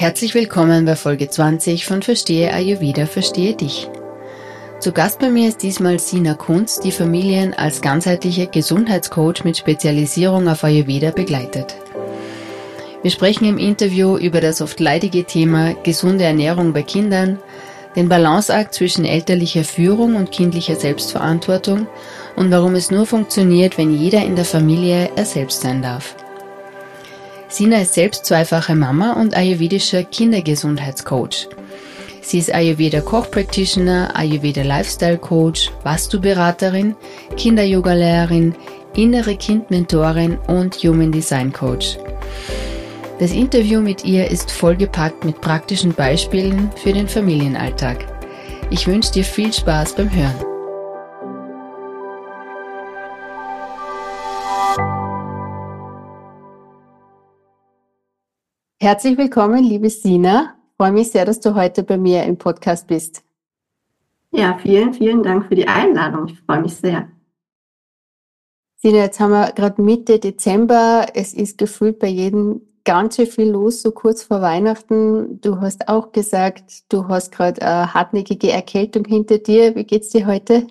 Herzlich willkommen bei Folge 20 von Verstehe Ayurveda, Verstehe dich. Zu Gast bei mir ist diesmal Sina Kunz, die Familien als ganzheitliche Gesundheitscoach mit Spezialisierung auf Ayurveda begleitet. Wir sprechen im Interview über das oft leidige Thema gesunde Ernährung bei Kindern, den Balanceakt zwischen elterlicher Führung und kindlicher Selbstverantwortung und warum es nur funktioniert, wenn jeder in der Familie er selbst sein darf. Sina ist selbst zweifache Mama und ayurvedischer Kindergesundheitscoach. Sie ist Ayurveda Koch Practitioner, Ayurveda Lifestyle Coach, Vastu-Beraterin, Kinder-Yoga-Lehrerin, innere Kind-Mentorin und Human Design Coach. Das Interview mit ihr ist vollgepackt mit praktischen Beispielen für den Familienalltag. Ich wünsche dir viel Spaß beim Hören. Herzlich willkommen, liebe Sina. Ich freue mich sehr, dass du heute bei mir im Podcast bist. Ja, vielen, vielen Dank für die Einladung. Ich freue mich sehr. Sina, jetzt haben wir gerade Mitte Dezember. Es ist gefühlt bei jedem ganz schön viel los, so kurz vor Weihnachten. Du hast auch gesagt, du hast gerade eine hartnäckige Erkältung hinter dir. Wie geht's dir heute?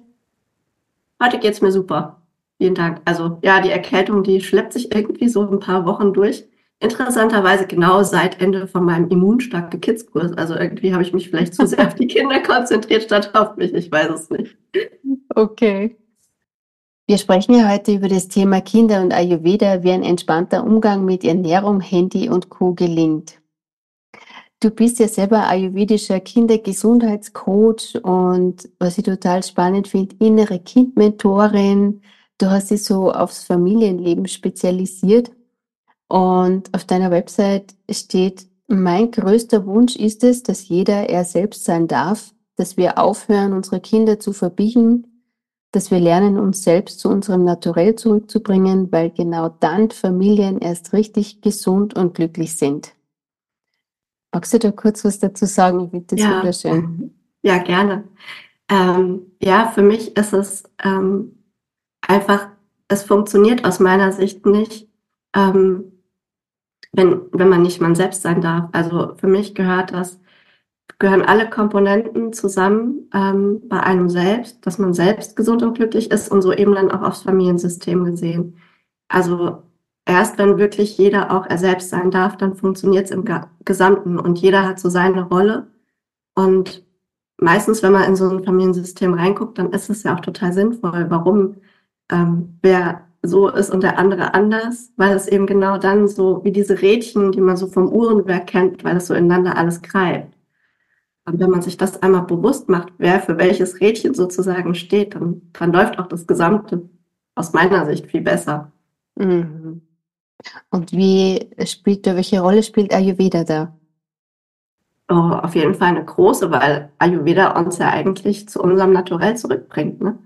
Heute geht's mir super. Vielen Dank. Also ja, die Erkältung, die schleppt sich irgendwie so ein paar Wochen durch interessanterweise genau seit Ende von meinem immunstarke Kids-Kurs. Also irgendwie habe ich mich vielleicht zu sehr auf die Kinder konzentriert statt auf mich. Ich weiß es nicht. Okay. Wir sprechen ja heute über das Thema Kinder und Ayurveda, wie ein entspannter Umgang mit Ernährung, Handy und Co. gelingt. Du bist ja selber ayurvedischer Kindergesundheitscoach und was ich total spannend finde, innere Kindmentorin. Du hast dich so aufs Familienleben spezialisiert. Und auf deiner Website steht, mein größter Wunsch ist es, dass jeder er selbst sein darf, dass wir aufhören, unsere Kinder zu verbiegen, dass wir lernen, uns selbst zu unserem Naturell zurückzubringen, weil genau dann Familien erst richtig gesund und glücklich sind. Magst du da kurz was dazu sagen? Ich finde das ja, wunderschön. Ja, gerne. Ähm, ja, für mich ist es ähm, einfach, es funktioniert aus meiner Sicht nicht, ähm, wenn, wenn man nicht man selbst sein darf. Also für mich gehört das, gehören alle Komponenten zusammen ähm, bei einem selbst, dass man selbst gesund und glücklich ist und so eben dann auch aufs Familiensystem gesehen. Also erst wenn wirklich jeder auch er selbst sein darf, dann funktioniert es im Gesamten und jeder hat so seine Rolle. Und meistens, wenn man in so ein Familiensystem reinguckt, dann ist es ja auch total sinnvoll. Warum? Ähm, wer so ist und der andere anders, weil es eben genau dann so wie diese Rädchen, die man so vom Uhrenwerk kennt, weil es so ineinander alles greift. Und wenn man sich das einmal bewusst macht, wer für welches Rädchen sozusagen steht, dann, dann läuft auch das Gesamte aus meiner Sicht viel besser. Mhm. Und wie spielt, welche Rolle spielt Ayurveda da? Oh, auf jeden Fall eine große, weil Ayurveda uns ja eigentlich zu unserem Naturell zurückbringt. Ne?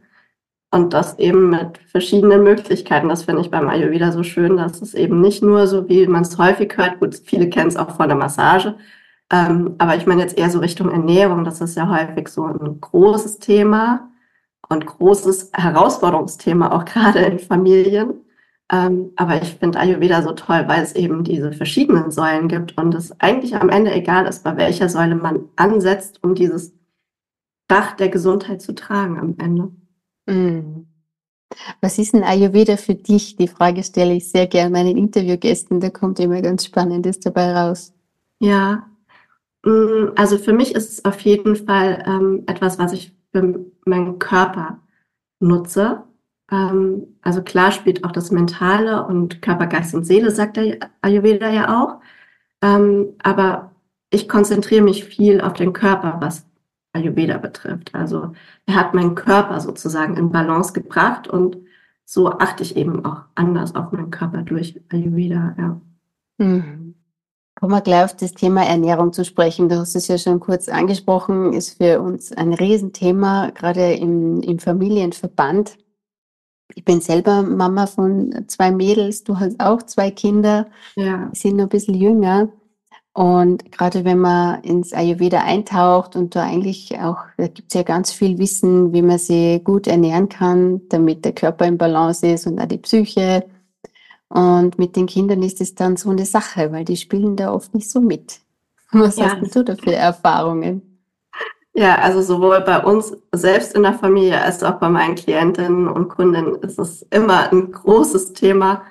Und das eben mit verschiedenen Möglichkeiten. Das finde ich beim Ayurveda so schön, dass es eben nicht nur so, wie man es häufig hört, gut, viele kennen es auch von der Massage, ähm, aber ich meine jetzt eher so Richtung Ernährung. Das ist ja häufig so ein großes Thema und großes Herausforderungsthema, auch gerade in Familien. Ähm, aber ich finde Ayurveda so toll, weil es eben diese verschiedenen Säulen gibt und es eigentlich am Ende egal ist, bei welcher Säule man ansetzt, um dieses Dach der Gesundheit zu tragen am Ende. Mhm. Was ist ein Ayurveda für dich? Die Frage stelle ich sehr gerne meinen Interviewgästen. Da kommt immer ganz Spannendes dabei raus. Ja, mm, also für mich ist es auf jeden Fall ähm, etwas, was ich für meinen Körper nutze. Ähm, also klar spielt auch das Mentale und Körper, Geist und Seele, sagt der Ayurveda ja auch. Ähm, aber ich konzentriere mich viel auf den Körper, was Ayurveda betrifft. Also er hat meinen Körper sozusagen in Balance gebracht und so achte ich eben auch anders auf meinen Körper durch Ayurveda. Ja. Mhm. Kommen wir gleich auf das Thema Ernährung zu sprechen. Du hast es ja schon kurz angesprochen, ist für uns ein Riesenthema, gerade im, im Familienverband. Ich bin selber Mama von zwei Mädels, du hast auch zwei Kinder, ja. die sind noch ein bisschen jünger. Und gerade wenn man ins Ayurveda eintaucht und da eigentlich auch, da gibt es ja ganz viel Wissen, wie man sich gut ernähren kann, damit der Körper im Balance ist und auch die Psyche. Und mit den Kindern ist es dann so eine Sache, weil die spielen da oft nicht so mit. Was ja. hast du da für Erfahrungen? Ja, also sowohl bei uns selbst in der Familie als auch bei meinen Klientinnen und Kunden ist es immer ein großes Thema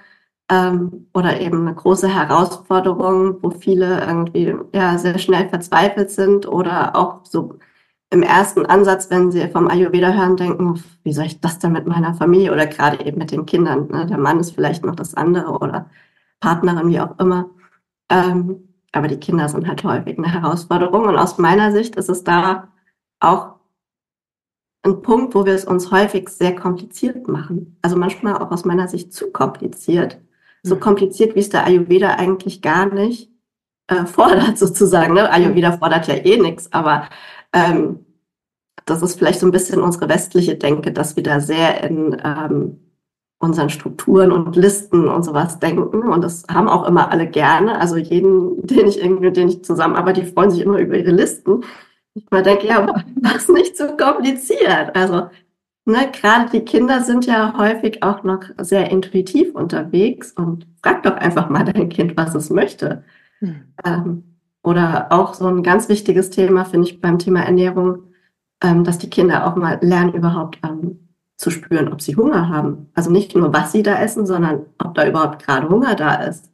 ähm, oder eben eine große Herausforderung, wo viele irgendwie ja sehr schnell verzweifelt sind oder auch so im ersten Ansatz, wenn sie vom Ayurveda hören, denken, wie soll ich das denn mit meiner Familie oder gerade eben mit den Kindern? Ne? Der Mann ist vielleicht noch das andere oder Partnerin, wie auch immer. Ähm, aber die Kinder sind halt häufig eine Herausforderung. Und aus meiner Sicht ist es da auch ein Punkt, wo wir es uns häufig sehr kompliziert machen. Also manchmal auch aus meiner Sicht zu kompliziert. So kompliziert, wie es der Ayurveda eigentlich gar nicht äh, fordert, sozusagen. Ne? Ayurveda fordert ja eh nichts, aber ähm, das ist vielleicht so ein bisschen unsere westliche Denke, dass wir da sehr in ähm, unseren Strukturen und Listen und sowas denken. Und das haben auch immer alle gerne. Also jeden, den ich irgendwie, mit denen ich zusammenarbeite, die freuen sich immer über ihre Listen. Ich mal denke, ja, was nicht so kompliziert. Also, ne, gerade die Kinder sind ja häufig auch noch sehr intuitiv unterwegs und frag doch einfach mal dein Kind, was es möchte. Hm. Ähm, oder auch so ein ganz wichtiges Thema, finde ich, beim Thema Ernährung, ähm, dass die Kinder auch mal lernen, überhaupt ähm, zu spüren, ob sie Hunger haben. Also nicht nur, was sie da essen, sondern ob da überhaupt gerade Hunger da ist.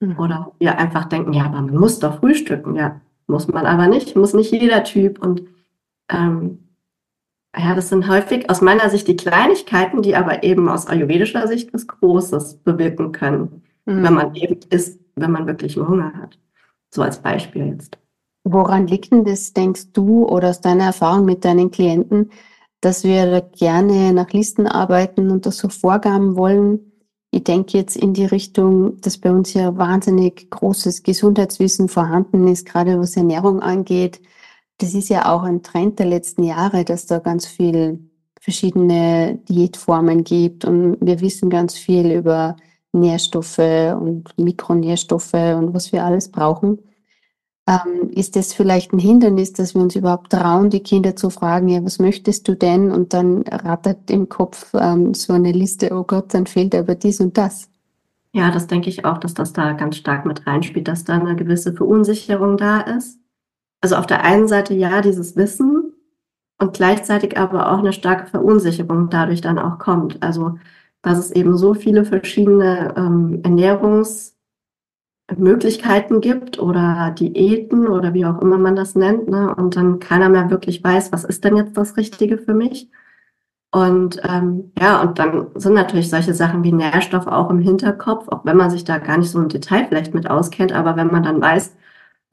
Mhm. Oder wir einfach denken, ja, aber man muss doch frühstücken. Ja, muss man aber nicht, muss nicht jeder Typ. Und ähm, ja, das sind häufig aus meiner Sicht die Kleinigkeiten, die aber eben aus ayurvedischer Sicht was Großes bewirken können, mhm. wenn man eben isst, wenn man wirklich Hunger hat. So als Beispiel jetzt. Woran liegt denn das, denkst du, oder aus deiner Erfahrung mit deinen Klienten, dass wir gerne nach Listen arbeiten und das so Vorgaben wollen. Ich denke jetzt in die Richtung, dass bei uns ja wahnsinnig großes Gesundheitswissen vorhanden ist, gerade was Ernährung angeht. Das ist ja auch ein Trend der letzten Jahre, dass da ganz viel verschiedene Diätformen gibt und wir wissen ganz viel über Nährstoffe und Mikronährstoffe und was wir alles brauchen ähm, ist das vielleicht ein Hindernis, dass wir uns überhaupt trauen, die Kinder zu fragen, ja, was möchtest du denn? Und dann rattert im Kopf ähm, so eine Liste, oh Gott, dann fehlt aber dies und das. Ja, das denke ich auch, dass das da ganz stark mit reinspielt, dass da eine gewisse Verunsicherung da ist. Also auf der einen Seite ja, dieses Wissen und gleichzeitig aber auch eine starke Verunsicherung dadurch dann auch kommt. Also, dass es eben so viele verschiedene ähm, Ernährungs- Möglichkeiten gibt oder Diäten oder wie auch immer man das nennt, ne? und dann keiner mehr wirklich weiß, was ist denn jetzt das Richtige für mich. Und ähm, ja, und dann sind natürlich solche Sachen wie Nährstoff auch im Hinterkopf, auch wenn man sich da gar nicht so im Detail vielleicht mit auskennt, aber wenn man dann weiß,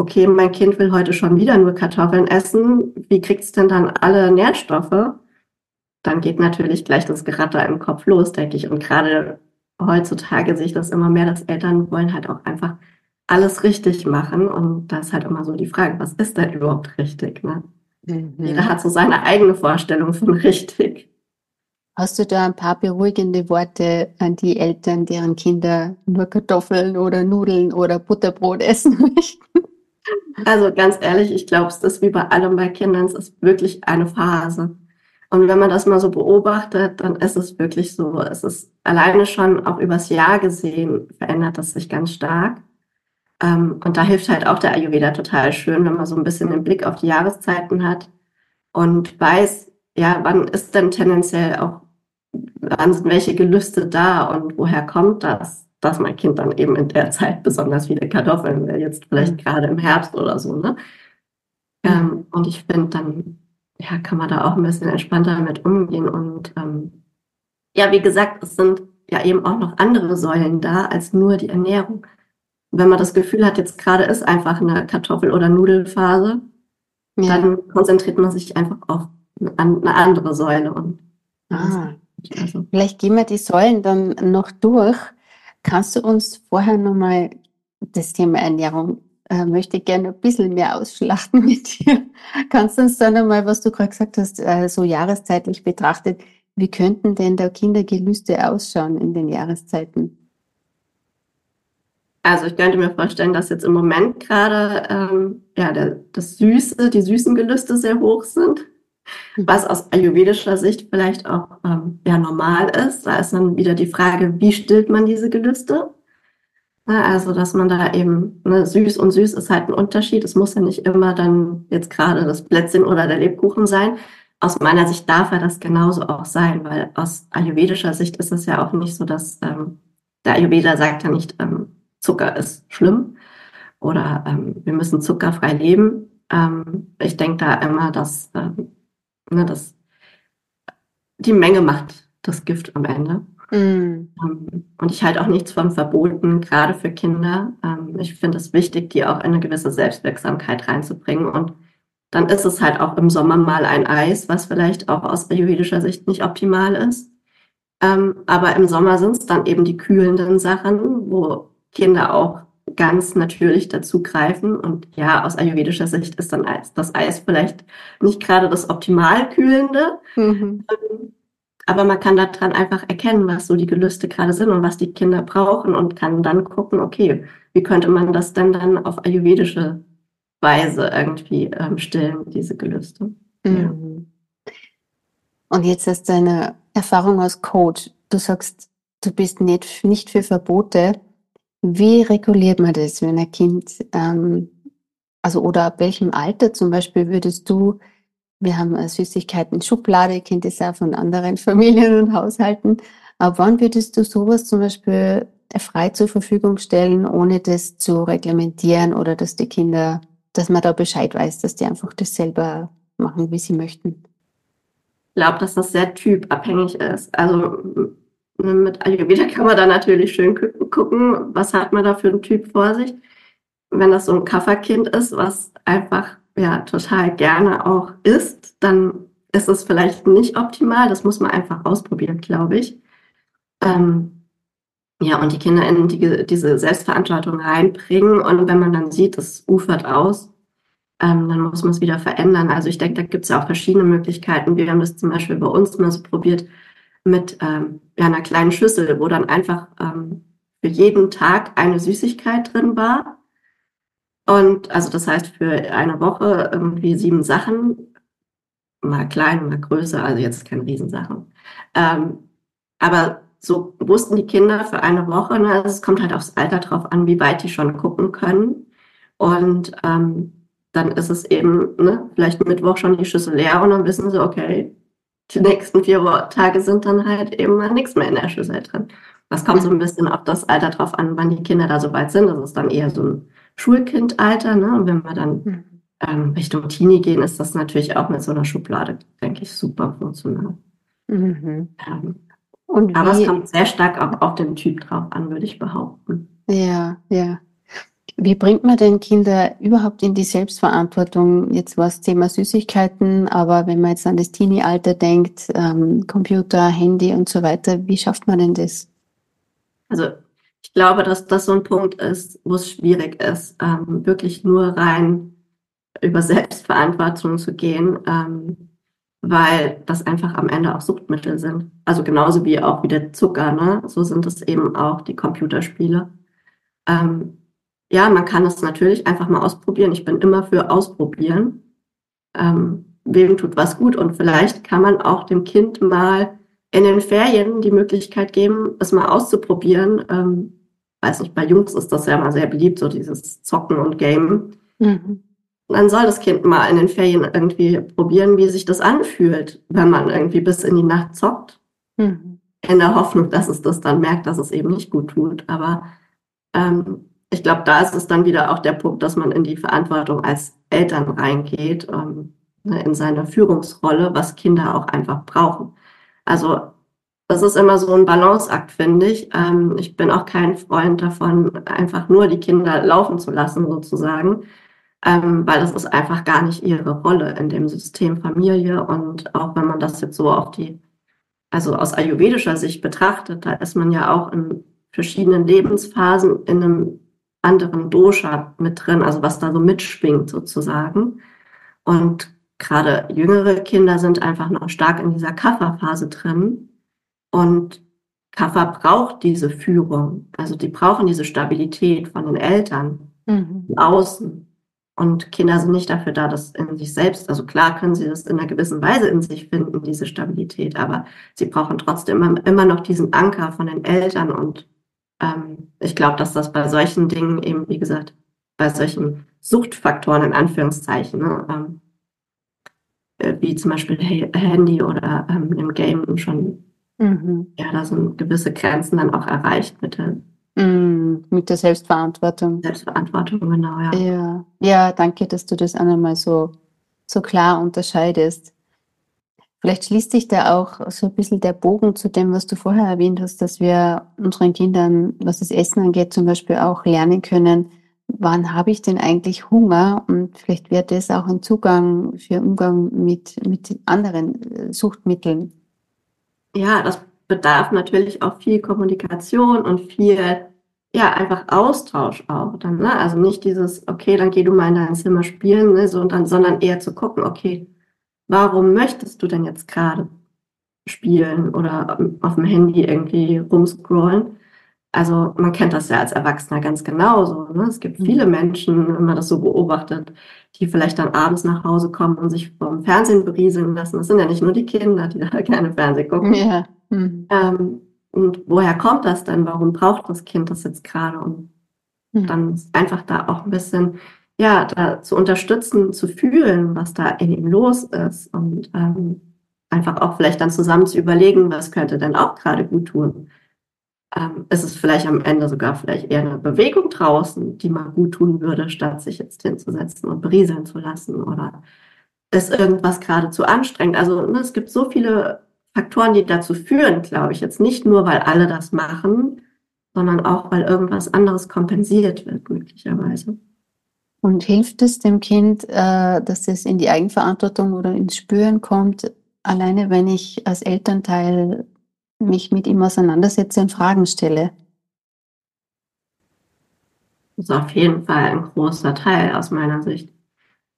okay, mein Kind will heute schon wieder nur Kartoffeln essen, wie kriegt es denn dann alle Nährstoffe? Dann geht natürlich gleich das Geratter im Kopf los, denke ich. Und gerade heutzutage sehe ich das immer mehr, dass Eltern wollen halt auch einfach alles richtig machen. Und da ist halt immer so die Frage, was ist denn überhaupt richtig? Ne? Mhm. Jeder hat so seine eigene Vorstellung von richtig. Hast du da ein paar beruhigende Worte an die Eltern, deren Kinder nur Kartoffeln oder Nudeln oder Butterbrot essen möchten? Also ganz ehrlich, ich glaube, es ist wie bei allem bei Kindern, es ist wirklich eine Phase. Und wenn man das mal so beobachtet, dann ist es wirklich so, es ist alleine schon auch übers Jahr gesehen, verändert das sich ganz stark. Ähm, und da hilft halt auch der Ayurveda total schön, wenn man so ein bisschen den Blick auf die Jahreszeiten hat und weiß, ja, wann ist denn tendenziell auch, wann sind welche Gelüste da und woher kommt das, dass mein Kind dann eben in der Zeit besonders viele Kartoffeln will, jetzt vielleicht mhm. gerade im Herbst oder so, ne? Ähm, und ich finde, dann ja, kann man da auch ein bisschen entspannter damit umgehen. Und ähm, ja, wie gesagt, es sind ja eben auch noch andere Säulen da als nur die Ernährung. Wenn man das Gefühl hat, jetzt gerade ist einfach eine Kartoffel- oder Nudelphase, ja. dann konzentriert man sich einfach auf eine andere Säule. Und ah. also. Vielleicht gehen wir die Säulen dann noch durch. Kannst du uns vorher nochmal das Thema Ernährung äh, möchte gerne ein bisschen mehr ausschlachten mit dir. Kannst du uns dann einmal, was du gerade gesagt hast, äh, so jahreszeitlich betrachtet, wie könnten denn da Kindergelüste ausschauen in den Jahreszeiten? Also ich könnte mir vorstellen, dass jetzt im Moment gerade ähm, ja, der, das Süße, die süßen Gelüste sehr hoch sind. Was aus ayurvedischer Sicht vielleicht auch ähm, ja, normal ist. Da ist dann wieder die Frage, wie stillt man diese Gelüste? Ne, also, dass man da eben, ne, süß und süß ist halt ein Unterschied. Es muss ja nicht immer dann jetzt gerade das Plätzchen oder der Lebkuchen sein. Aus meiner Sicht darf er das genauso auch sein, weil aus ayurvedischer Sicht ist es ja auch nicht so, dass ähm, der Ayurveda sagt ja nicht, ähm, Zucker ist schlimm oder ähm, wir müssen zuckerfrei leben. Ähm, ich denke da immer, dass, ähm, ne, dass die Menge macht das Gift am Ende. Mm. Und ich halte auch nichts von Verboten, gerade für Kinder. Ähm, ich finde es wichtig, die auch eine gewisse Selbstwirksamkeit reinzubringen. Und dann ist es halt auch im Sommer mal ein Eis, was vielleicht auch aus ayurvedischer Sicht nicht optimal ist. Ähm, aber im Sommer sind es dann eben die kühlenden Sachen, wo Kinder auch ganz natürlich dazu greifen. Und ja, aus ayurvedischer Sicht ist dann das Eis vielleicht nicht gerade das optimal kühlende. Mhm. Ähm, aber man kann daran einfach erkennen, was so die Gelüste gerade sind und was die Kinder brauchen und kann dann gucken, okay, wie könnte man das denn dann auf ayurvedische Weise irgendwie ähm, stillen, diese Gelüste. Mhm. Ja. Und jetzt hast du eine Erfahrung als Coach. Du sagst, du bist nicht, nicht für Verbote. Wie reguliert man das, wenn ein Kind, ähm, also oder ab welchem Alter zum Beispiel würdest du wir haben eine Süßigkeiten-Schublade, ihr kennt das auch von anderen Familien und Haushalten. Aber wann würdest du sowas zum Beispiel frei zur Verfügung stellen, ohne das zu reglementieren oder dass die Kinder, dass man da Bescheid weiß, dass die einfach das selber machen, wie sie möchten? Ich glaube, dass das sehr typabhängig ist. Also mit Ayurveda kann man da natürlich schön gucken, was hat man da für einen Typ vor sich. Wenn das so ein Kafferkind ist, was einfach ja total gerne auch isst, dann ist es vielleicht nicht optimal. Das muss man einfach ausprobieren, glaube ich. Ähm, ja, und die Kinder in die, diese Selbstverantwortung reinbringen. Und wenn man dann sieht, es ufert aus, ähm, dann muss man es wieder verändern. Also ich denke, da gibt es ja auch verschiedene Möglichkeiten. Wir haben das zum Beispiel bei uns mal so probiert mit ähm, ja, einer kleinen Schüssel, wo dann einfach ähm, für jeden Tag eine Süßigkeit drin war. Und also das heißt für eine Woche irgendwie sieben Sachen, mal klein, mal größer, also jetzt keine Riesensachen. Ähm, aber so wussten die Kinder für eine Woche, ne, es kommt halt aufs Alter drauf an, wie weit die schon gucken können. Und ähm, dann ist es eben ne, vielleicht Mittwoch schon die Schüssel leer und dann wissen sie, okay, die nächsten vier Tage sind dann halt eben mal nichts mehr in der Schüssel drin. Das kommt so ein bisschen auf das Alter drauf an, wann die Kinder da so weit sind. Das ist dann eher so ein Schulkindalter. Ne? Und wenn wir dann mhm. ähm, Richtung Teenie gehen, ist das natürlich auch mit so einer Schublade, denke ich, super funktional. Mhm. Ähm, aber es kommt sehr stark auch auf den Typ drauf an, würde ich behaupten. Ja, ja. Wie bringt man denn Kinder überhaupt in die Selbstverantwortung? Jetzt war es Thema Süßigkeiten, aber wenn man jetzt an das Teenie-Alter denkt, ähm, Computer, Handy und so weiter, wie schafft man denn das? Also ich glaube, dass das so ein Punkt ist, wo es schwierig ist, ähm, wirklich nur rein über Selbstverantwortung zu gehen, ähm, weil das einfach am Ende auch Suchtmittel sind. Also genauso wie auch wie der Zucker, ne? So sind es eben auch die Computerspiele. Ähm, ja, man kann es natürlich einfach mal ausprobieren. Ich bin immer für ausprobieren. Ähm, wem tut was gut und vielleicht kann man auch dem Kind mal in den Ferien die Möglichkeit geben, es mal auszuprobieren. Ähm, weiß nicht, bei Jungs ist das ja mal sehr beliebt, so dieses Zocken und Game. Mhm. Dann soll das Kind mal in den Ferien irgendwie probieren, wie sich das anfühlt, wenn man irgendwie bis in die Nacht zockt. Mhm. In der Hoffnung, dass es das dann merkt, dass es eben nicht gut tut. Aber ähm, ich glaube, da ist es dann wieder auch der Punkt, dass man in die Verantwortung als Eltern reingeht, ähm, ne, in seine Führungsrolle, was Kinder auch einfach brauchen. Also das ist immer so ein Balanceakt, finde ich. Ähm, ich bin auch kein Freund davon, einfach nur die Kinder laufen zu lassen, sozusagen, ähm, weil das ist einfach gar nicht ihre Rolle in dem System Familie. Und auch wenn man das jetzt so auf die, also aus ayurvedischer Sicht betrachtet, da ist man ja auch in verschiedenen Lebensphasen in einem anderen Dosha mit drin, also was da so mitschwingt sozusagen. Und gerade jüngere Kinder sind einfach noch stark in dieser Kafferphase drin. Und Kaffer braucht diese Führung. Also die brauchen diese Stabilität von den Eltern, mhm. außen. Und Kinder sind nicht dafür da, das in sich selbst, also klar können sie das in einer gewissen Weise in sich finden, diese Stabilität, aber sie brauchen trotzdem immer, immer noch diesen Anker von den Eltern und ähm, ich glaube, dass das bei solchen Dingen eben, wie gesagt, bei solchen Suchtfaktoren in Anführungszeichen, ne, ähm, äh, wie zum Beispiel Handy oder ähm, im Game schon, mhm. ja, da sind gewisse Grenzen dann auch erreicht mit der Mm, mit der Selbstverantwortung. Selbstverantwortung, genau, ja. Ja, ja danke, dass du das nochmal so, so klar unterscheidest. Vielleicht schließt sich da auch so ein bisschen der Bogen zu dem, was du vorher erwähnt hast, dass wir unseren Kindern, was das Essen angeht, zum Beispiel auch lernen können, wann habe ich denn eigentlich Hunger? Und vielleicht wäre das auch ein Zugang für Umgang mit, mit anderen äh, Suchtmitteln. Ja, das bedarf natürlich auch viel Kommunikation und viel, ja, einfach Austausch auch dann, ne? Also nicht dieses, okay, dann geh du mal in dein Zimmer spielen, ne, so, und dann, sondern eher zu gucken, okay, warum möchtest du denn jetzt gerade spielen oder auf dem Handy irgendwie rumscrollen? Also man kennt das ja als Erwachsener ganz genauso. Ne? Es gibt mhm. viele Menschen, wenn man das so beobachtet, die vielleicht dann abends nach Hause kommen und sich vom Fernsehen berieseln lassen. Das sind ja nicht nur die Kinder, die da gerne Fernsehen gucken. Ja. Mhm. Ähm, und woher kommt das denn? Warum braucht das Kind das jetzt gerade? Und mhm. dann einfach da auch ein bisschen, ja, da zu unterstützen, zu fühlen, was da in ihm los ist und ähm, einfach auch vielleicht dann zusammen zu überlegen, was könnte denn auch gerade gut tun. Ähm, ist es vielleicht am Ende sogar vielleicht eher eine Bewegung draußen, die mal gut tun würde, statt sich jetzt hinzusetzen und berieseln zu lassen oder ist irgendwas gerade zu anstrengend. Also ne, es gibt so viele Faktoren, die dazu führen, glaube ich, jetzt nicht nur, weil alle das machen, sondern auch, weil irgendwas anderes kompensiert wird, möglicherweise. Und hilft es dem Kind, äh, dass es in die Eigenverantwortung oder ins Spüren kommt, alleine wenn ich als Elternteil mich mit ihm auseinandersetze und Fragen stelle? Das ist auf jeden Fall ein großer Teil aus meiner Sicht.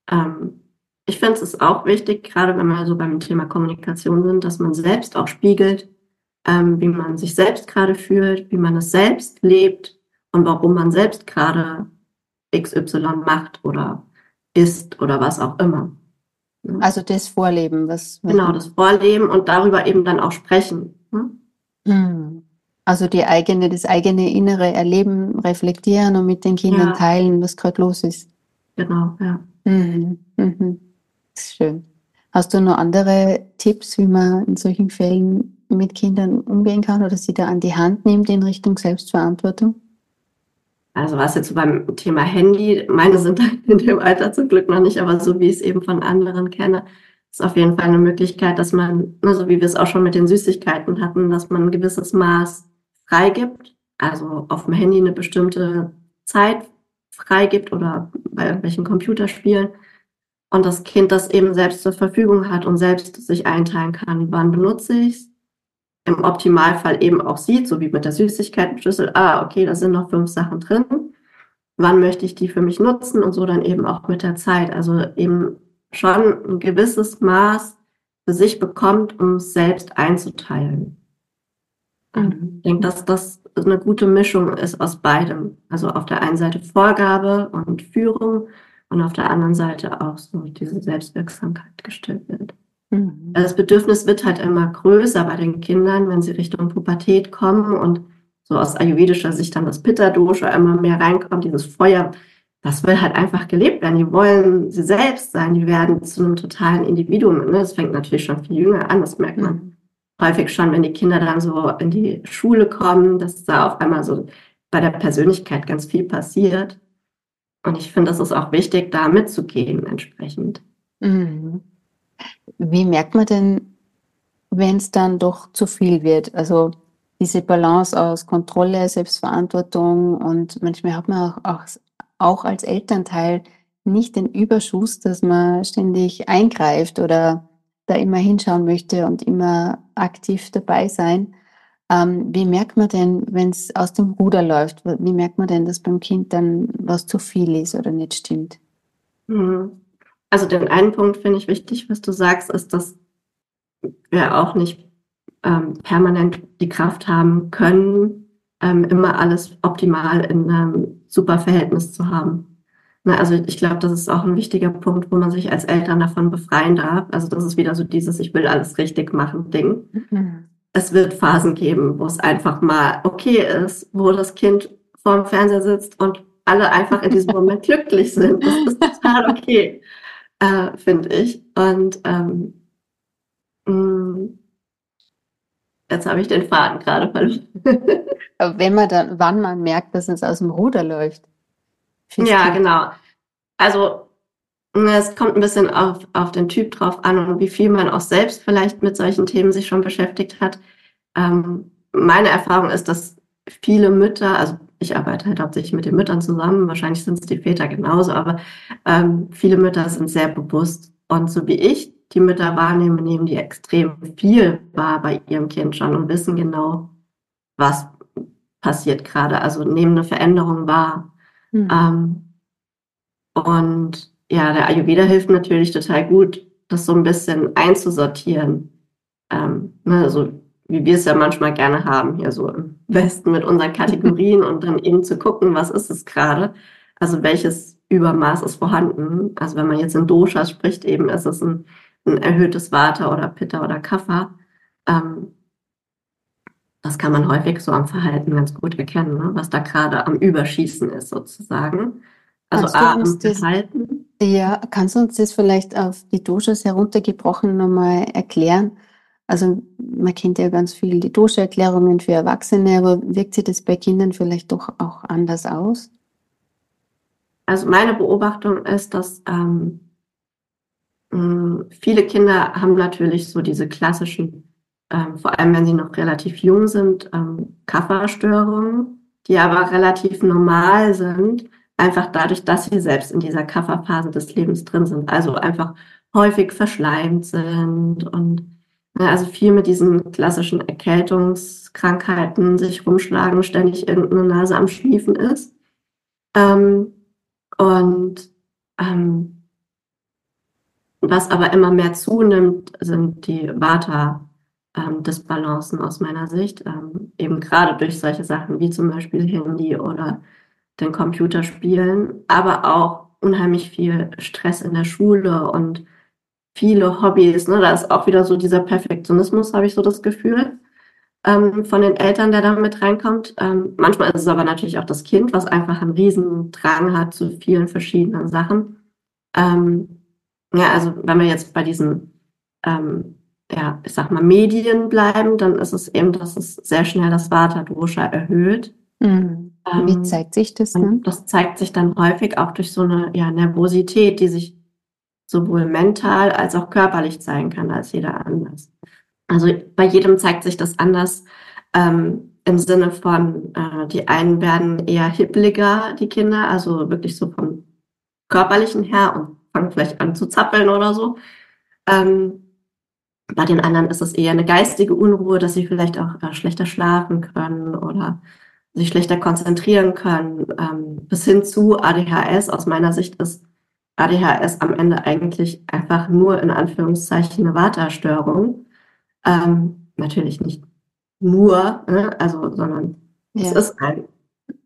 Ähm, ich finde es auch wichtig, gerade wenn wir so beim Thema Kommunikation sind, dass man selbst auch spiegelt, ähm, wie man sich selbst gerade fühlt, wie man es selbst lebt und warum man selbst gerade XY macht oder ist oder was auch immer. Also das Vorleben, was, genau das Vorleben und darüber eben dann auch sprechen. Ne? Hm. Also die eigene, das eigene innere Erleben reflektieren und mit den Kindern ja. teilen, was gerade los ist. Genau, ja. Mhm. Mhm. Schön. Hast du noch andere Tipps, wie man in solchen Fällen mit Kindern umgehen kann oder sie da an die Hand nimmt in Richtung Selbstverantwortung? Also was jetzt beim Thema Handy, meine sind in dem Alter zum Glück noch nicht, aber so wie ich es eben von anderen kenne, ist auf jeden Fall eine Möglichkeit, dass man, so wie wir es auch schon mit den Süßigkeiten hatten, dass man ein gewisses Maß freigibt, also auf dem Handy eine bestimmte Zeit freigibt oder bei irgendwelchen Computerspielen und das Kind das eben selbst zur Verfügung hat und selbst sich einteilen kann, wann benutze ich es. Im Optimalfall eben auch sieht, so wie mit der Süßigkeitenschüssel, ah, okay, da sind noch fünf Sachen drin. Wann möchte ich die für mich nutzen und so dann eben auch mit der Zeit. Also eben schon ein gewisses Maß für sich bekommt, um es selbst einzuteilen. Mhm. Ich denke, dass das eine gute Mischung ist aus beidem. Also auf der einen Seite Vorgabe und Führung und auf der anderen Seite auch so diese Selbstwirksamkeit gestellt wird. Mhm. Also das Bedürfnis wird halt immer größer bei den Kindern, wenn sie Richtung Pubertät kommen und so aus ayurvedischer Sicht dann das Pitta-Dosha immer mehr reinkommt, dieses Feuer, das will halt einfach gelebt werden. Die wollen sie selbst sein, die werden zu einem totalen Individuum. Ne? Das fängt natürlich schon viel jünger an, das merkt man mhm. häufig schon, wenn die Kinder dann so in die Schule kommen, dass da auf einmal so bei der Persönlichkeit ganz viel passiert. Und ich finde, es ist auch wichtig, da mitzugehen entsprechend. Mhm. Wie merkt man denn, wenn es dann doch zu viel wird? Also diese Balance aus Kontrolle, Selbstverantwortung und manchmal hat man auch, auch, auch als Elternteil nicht den Überschuss, dass man ständig eingreift oder da immer hinschauen möchte und immer aktiv dabei sein. Ähm, wie merkt man denn, wenn es aus dem Ruder läuft, wie merkt man denn, dass beim Kind dann was zu viel ist oder nicht stimmt? Mhm. Also den einen Punkt finde ich wichtig, was du sagst, ist, dass wir auch nicht ähm, permanent die Kraft haben können, ähm, immer alles optimal in einem super Verhältnis zu haben. Na, also ich glaube, das ist auch ein wichtiger Punkt, wo man sich als Eltern davon befreien darf. Also das ist wieder so dieses Ich will alles richtig machen Ding. Mhm es wird Phasen geben, wo es einfach mal okay ist, wo das Kind vor dem Fernseher sitzt und alle einfach in diesem Moment glücklich sind. Das ist total okay, äh, finde ich. Und ähm, mh, mm, jetzt habe ich den Faden gerade verloren. Aber wenn man dann, wann man merkt, dass es aus dem Ruder läuft. Ja, genau. Also es kommt ein bisschen auf, auf den Typ drauf an und wie viel man auch selbst vielleicht mit solchen Themen sich schon beschäftigt hat. Ähm, meine Erfahrung ist, dass viele Mütter, also ich arbeite halt hauptsächlich mit den Müttern zusammen, wahrscheinlich sind es die Väter genauso, aber ähm, viele Mütter sind sehr bewusst. Und so wie ich die Mütter wahrnehme, nehmen die extrem viel wahr bei ihrem Kind schon und wissen genau, was passiert gerade, also nehmen eine Veränderung wahr. Mhm. Ähm, und ja, der Ayurveda hilft natürlich total gut, das so ein bisschen einzusortieren. Ähm, ne, also wie wir es ja manchmal gerne haben, hier so im Westen mit unseren Kategorien und dann eben zu gucken, was ist es gerade? Also welches Übermaß ist vorhanden? Also wenn man jetzt in Doshas spricht, eben ist es ein, ein erhöhtes Vata oder Pitta oder Kapha. Ähm, das kann man häufig so am Verhalten ganz gut erkennen, ne? was da gerade am Überschießen ist sozusagen. Also A, am Verhalten. Ja, kannst du uns das vielleicht auf die Doshas heruntergebrochen nochmal erklären? Also man kennt ja ganz viel die Dosha-Erklärungen für Erwachsene, aber wirkt sich das bei Kindern vielleicht doch auch anders aus? Also meine Beobachtung ist, dass ähm, viele Kinder haben natürlich so diese klassischen, ähm, vor allem wenn sie noch relativ jung sind, ähm, Kafferstörungen, die aber relativ normal sind, einfach dadurch, dass sie selbst in dieser Kafferphase des Lebens drin sind, also einfach häufig verschleimt sind und also viel mit diesen klassischen Erkältungskrankheiten sich rumschlagen, ständig irgendeine Nase am Schniefen ist. Ähm, und ähm, was aber immer mehr zunimmt, sind die Vata-Disbalancen ähm, aus meiner Sicht, ähm, eben gerade durch solche Sachen wie zum Beispiel Handy oder den Computerspielen, aber auch unheimlich viel Stress in der Schule und viele Hobbys. Ne? Da ist auch wieder so dieser Perfektionismus, habe ich so das Gefühl, ähm, von den Eltern, der da mit reinkommt. Ähm, manchmal ist es aber natürlich auch das Kind, was einfach einen riesen Drang hat zu vielen verschiedenen Sachen. Ähm, ja, also wenn wir jetzt bei diesen, ähm, ja, ich sag mal, Medien bleiben, dann ist es eben, dass es sehr schnell das Vata-Dosha erhöht. Mhm. Wie ähm, zeigt sich das dann? Das zeigt sich dann häufig auch durch so eine ja, Nervosität, die sich sowohl mental als auch körperlich zeigen kann als jeder anders. Also bei jedem zeigt sich das anders ähm, im Sinne von, äh, die einen werden eher hippliger, die Kinder, also wirklich so vom körperlichen her und fangen vielleicht an zu zappeln oder so. Ähm, bei den anderen ist es eher eine geistige Unruhe, dass sie vielleicht auch äh, schlechter schlafen können oder sich schlechter konzentrieren können, ähm, bis hin zu ADHS. Aus meiner Sicht ist ADHS am Ende eigentlich einfach nur in Anführungszeichen eine Vata-Störung. Ähm, natürlich nicht nur, ne? also, sondern ja. es ist ein,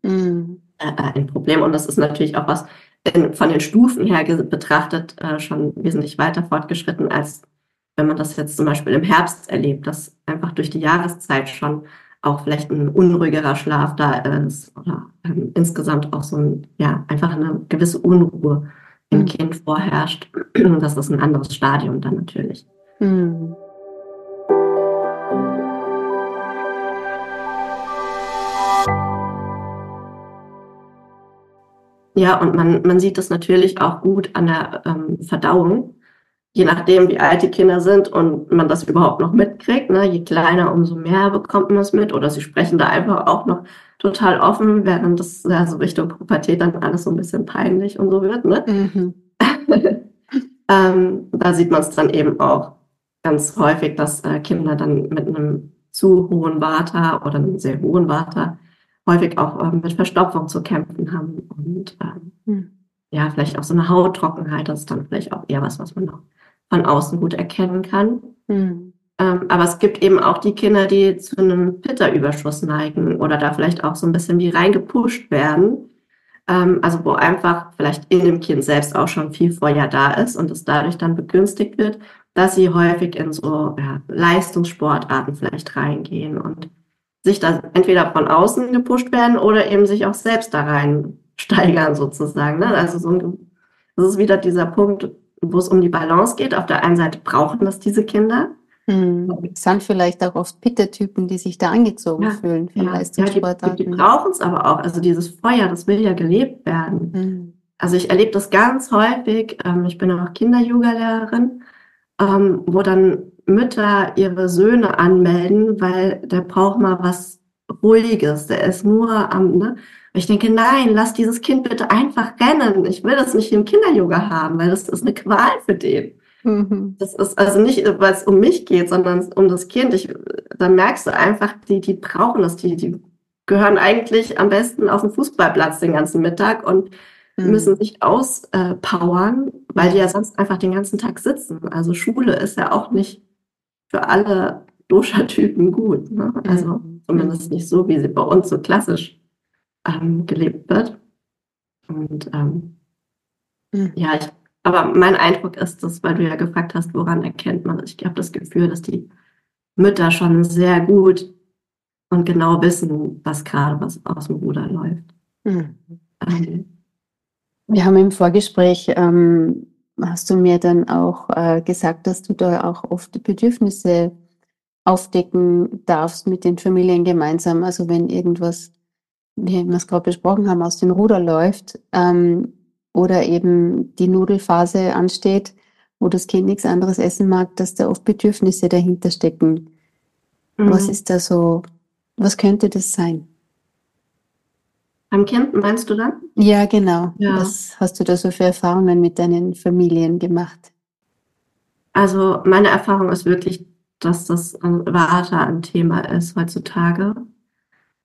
mhm. äh, ein Problem und das ist natürlich auch was in, von den Stufen her betrachtet äh, schon wesentlich weiter fortgeschritten, als wenn man das jetzt zum Beispiel im Herbst erlebt, dass einfach durch die Jahreszeit schon auch vielleicht ein unruhigerer Schlaf da ist oder ähm, insgesamt auch so ein, ja, einfach eine gewisse Unruhe im. Kind vorherrscht. Das ist ein anderes Stadium dann natürlich. Mhm. Ja, und man, man sieht das natürlich auch gut an der ähm, Verdauung je nachdem, wie alt die Kinder sind und man das überhaupt noch mitkriegt. Ne? Je kleiner, umso mehr bekommt man das mit. Oder sie sprechen da einfach auch noch total offen, während das ja, so Richtung Pubertät dann alles so ein bisschen peinlich und so wird. Ne? Mhm. ähm, da sieht man es dann eben auch ganz häufig, dass äh, Kinder dann mit einem zu hohen Vata oder einem sehr hohen Vata häufig auch äh, mit Verstopfung zu kämpfen haben und ähm, mhm. ja, vielleicht auch so eine Hauttrockenheit, das ist dann vielleicht auch eher was, was man noch von außen gut erkennen kann. Mhm. Ähm, aber es gibt eben auch die Kinder, die zu einem Pitta-Überschuss neigen oder da vielleicht auch so ein bisschen wie reingepusht werden. Ähm, also wo einfach vielleicht in dem Kind selbst auch schon viel Feuer da ist und es dadurch dann begünstigt wird. dass sie häufig in so ja, Leistungssportarten vielleicht reingehen und sich da entweder von außen gepusht werden oder eben sich auch selbst da rein steigern sozusagen. Ne? Also so ein, das ist wieder dieser Punkt, wo es um die Balance geht. Auf der einen Seite brauchen das diese Kinder. Hm. Es sind vielleicht auch oft Pittertypen, die sich da angezogen ja, fühlen für ja, Leistungssportarten. Ja, die, die brauchen es aber auch. Also dieses Feuer, das will ja gelebt werden. Hm. Also ich erlebe das ganz häufig. Ähm, ich bin auch Kinder-Yoga-Lehrerin, ähm, wo dann Mütter ihre Söhne anmelden, weil der braucht mal was Ruhiges. Der ist nur am, ne? ich denke, nein, lass dieses Kind bitte einfach rennen. Ich will das nicht im Kinder-Yoga haben, weil das ist eine Qual für den. Mhm. Das ist also nicht, weil es um mich geht, sondern um das Kind. Ich, da merkst du einfach, die, die brauchen das, die, die gehören eigentlich am besten auf den Fußballplatz den ganzen Mittag und mhm. müssen sich auspowern, weil die ja sonst einfach den ganzen Tag sitzen. Also Schule ist ja auch nicht für alle Dosha-Typen gut. Ne? Also mhm. zumindest nicht so, wie sie bei uns so klassisch ähm, gelebt wird. Und ähm, mhm. ja, ich, aber mein Eindruck ist, dass, weil du ja gefragt hast, woran erkennt man das? Ich habe das Gefühl, dass die Mütter schon sehr gut und genau wissen, was gerade was aus dem Ruder läuft. Mhm. Ähm, wir haben im Vorgespräch, ähm, hast du mir dann auch äh, gesagt, dass du da auch oft Bedürfnisse aufdecken darfst mit den Familien gemeinsam. Also wenn irgendwas, wie wir es gerade besprochen haben, aus dem Ruder läuft ähm, oder eben die Nudelphase ansteht, wo das Kind nichts anderes essen mag, dass da oft Bedürfnisse dahinter stecken. Mhm. Was ist da so, was könnte das sein? Am Kind meinst du dann? Ja, genau. Ja. Was hast du da so für Erfahrungen mit deinen Familien gemacht? Also meine Erfahrung ist wirklich, dass das Vata ein Thema ist heutzutage,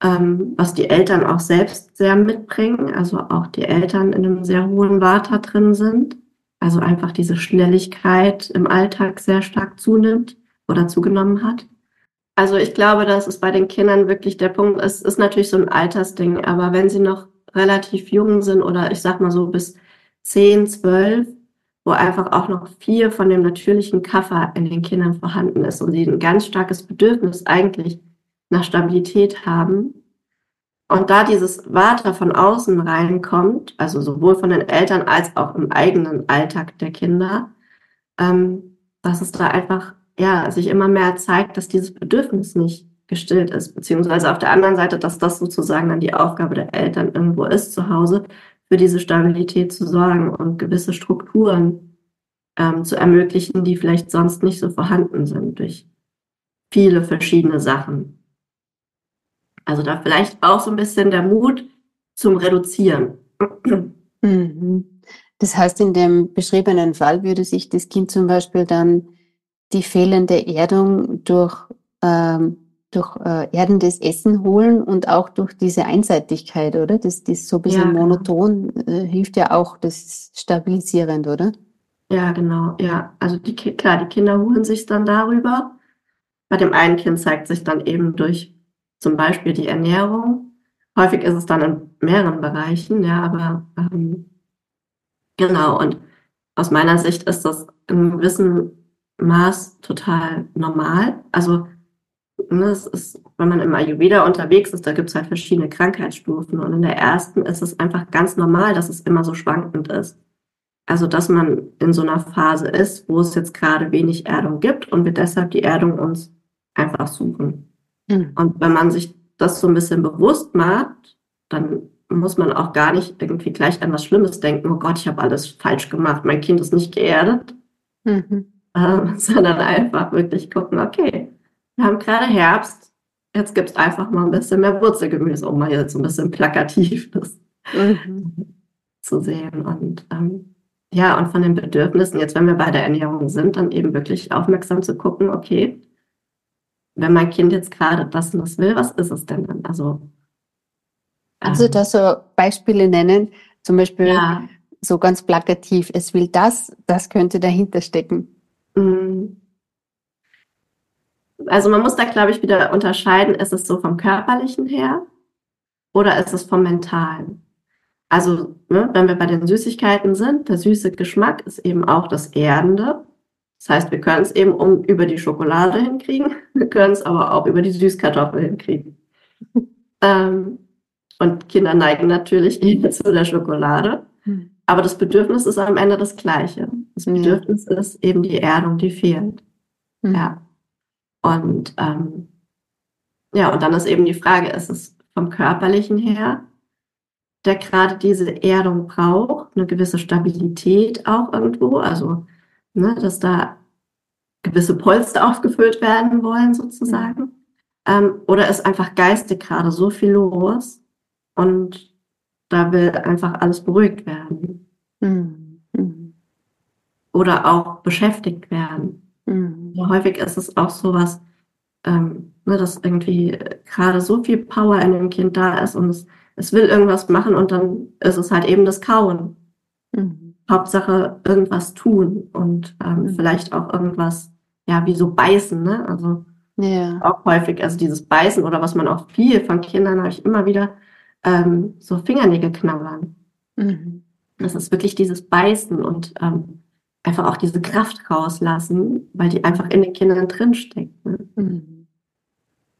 ähm, was die Eltern auch selbst sehr mitbringen, also auch die Eltern in einem sehr hohen Vata drin sind, also einfach diese Schnelligkeit im Alltag sehr stark zunimmt oder zugenommen hat. Also ich glaube, dass es bei den Kindern wirklich der Punkt ist, ist natürlich so ein Altersding, aber wenn sie noch relativ jung sind oder ich sag mal so bis 10, 12, wo einfach auch noch viel von dem natürlichen Kaffer in den Kindern vorhanden ist und sie ein ganz starkes Bedürfnis eigentlich nach Stabilität haben. Und da dieses Water von außen reinkommt, also sowohl von den Eltern als auch im eigenen Alltag der Kinder, ähm, dass es da einfach ja, sich immer mehr zeigt, dass dieses Bedürfnis nicht gestillt ist, beziehungsweise auf der anderen Seite, dass das sozusagen dann die Aufgabe der Eltern irgendwo ist, zu Hause für diese Stabilität zu sorgen und gewisse Strukturen ähm, zu ermöglichen, die vielleicht sonst nicht so vorhanden sind durch viele verschiedene Sachen. Also da vielleicht auch so ein bisschen der Mut zum Reduzieren. Mhm. Das heißt, in dem beschriebenen Fall würde sich das Kind zum Beispiel dann die fehlende Erdung durch, ähm, durch äh, erdendes Essen holen und auch durch diese Einseitigkeit, oder? Das, das so ein bisschen ja, genau. monoton äh, hilft ja auch, das ist stabilisierend, oder? Ja, genau, ja. Also die, klar, die Kinder holen sich dann darüber. Bei dem einen Kind zeigt sich dann eben durch zum Beispiel die Ernährung. Häufig ist es dann in mehreren Bereichen, ja, aber ähm, genau. Und aus meiner Sicht ist das in gewissen Maß total normal. Also ne, es ist, wenn man im Ayurveda unterwegs ist, da gibt es halt verschiedene Krankheitsstufen. Und in der ersten ist es einfach ganz normal, dass es immer so schwankend ist. Also dass man in so einer Phase ist, wo es jetzt gerade wenig Erdung gibt und wir deshalb die Erdung uns einfach suchen. Mhm. Und wenn man sich das so ein bisschen bewusst macht, dann muss man auch gar nicht irgendwie gleich an was Schlimmes denken. Oh Gott, ich habe alles falsch gemacht, mein Kind ist nicht geerdet. Mhm ähm, sondern einfach wirklich gucken, okay, wir haben gerade Herbst, jetzt gibt es einfach mal ein bisschen mehr Wurzelgemüse, um mal jetzt ein bisschen plakativ das mhm. zu sehen. Und ähm, ja, und von den Bedürfnissen, jetzt wenn wir bei der Ernährung sind, dann eben wirklich aufmerksam zu gucken, okay, wenn mein Kind jetzt gerade das und das will, was ist es denn dann? Also, also da so Beispiele nennen, zum Beispiel ja. so ganz plakativ, es will das, das könnte dahinter stecken. Mm. Also man muss da, glaube ich, wieder unterscheiden, ist es so vom körperlichen her oder ist es vom mentalen? Also, ne, wenn wir bei den Süßigkeiten sind, der süße Geschmack ist eben auch das Erdende. Das heißt, wir können es eben um, über die Schokolade hinkriegen, wir können es aber auch über die Süßkartoffel hinkriegen. ähm, und Kinder neigen natürlich eher zu der Schokolade. Hm. Aber das Bedürfnis ist am Ende das gleiche. Das Bedürfnis ja. ist eben die Erdung, die fehlt. Mhm. Ja. Und ähm, ja, und dann ist eben die Frage, ist es vom körperlichen her, der gerade diese Erdung braucht, eine gewisse Stabilität auch irgendwo, also ne, dass da gewisse Polster aufgefüllt werden wollen sozusagen. Ähm, oder ist einfach geistig gerade so viel los und da will einfach alles beruhigt werden. Mhm. mhm. Oder auch beschäftigt werden. Mhm. So häufig ist es auch so was, ähm, ne, dass irgendwie gerade so viel Power in dem Kind da ist und es, es will irgendwas machen und dann ist es halt eben das Kauen. Mhm. Hauptsache irgendwas tun und ähm, mhm. vielleicht auch irgendwas, ja, wie so beißen, ne? Also ja. auch häufig, also dieses Beißen oder was man auch viel von Kindern habe ich immer wieder, ähm, so Fingernägel knabbern. Mhm. Das ist wirklich dieses Beißen und ähm, einfach auch diese Kraft rauslassen, weil die einfach in den Kindern drinsteckt. Ne? Mhm.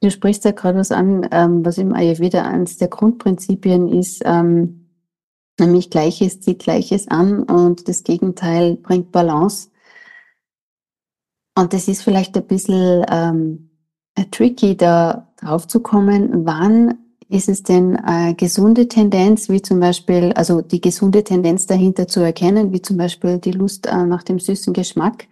Du sprichst ja gerade was an, ähm, was im Ayurveda eines der Grundprinzipien ist, ähm, nämlich Gleiches zieht Gleiches an und das Gegenteil bringt Balance. Und das ist vielleicht ein bisschen ähm, tricky, da drauf zu kommen, wann ist es denn eine gesunde Tendenz, wie zum Beispiel, also die gesunde Tendenz dahinter zu erkennen, wie zum Beispiel die Lust äh, nach dem süßen Geschmack?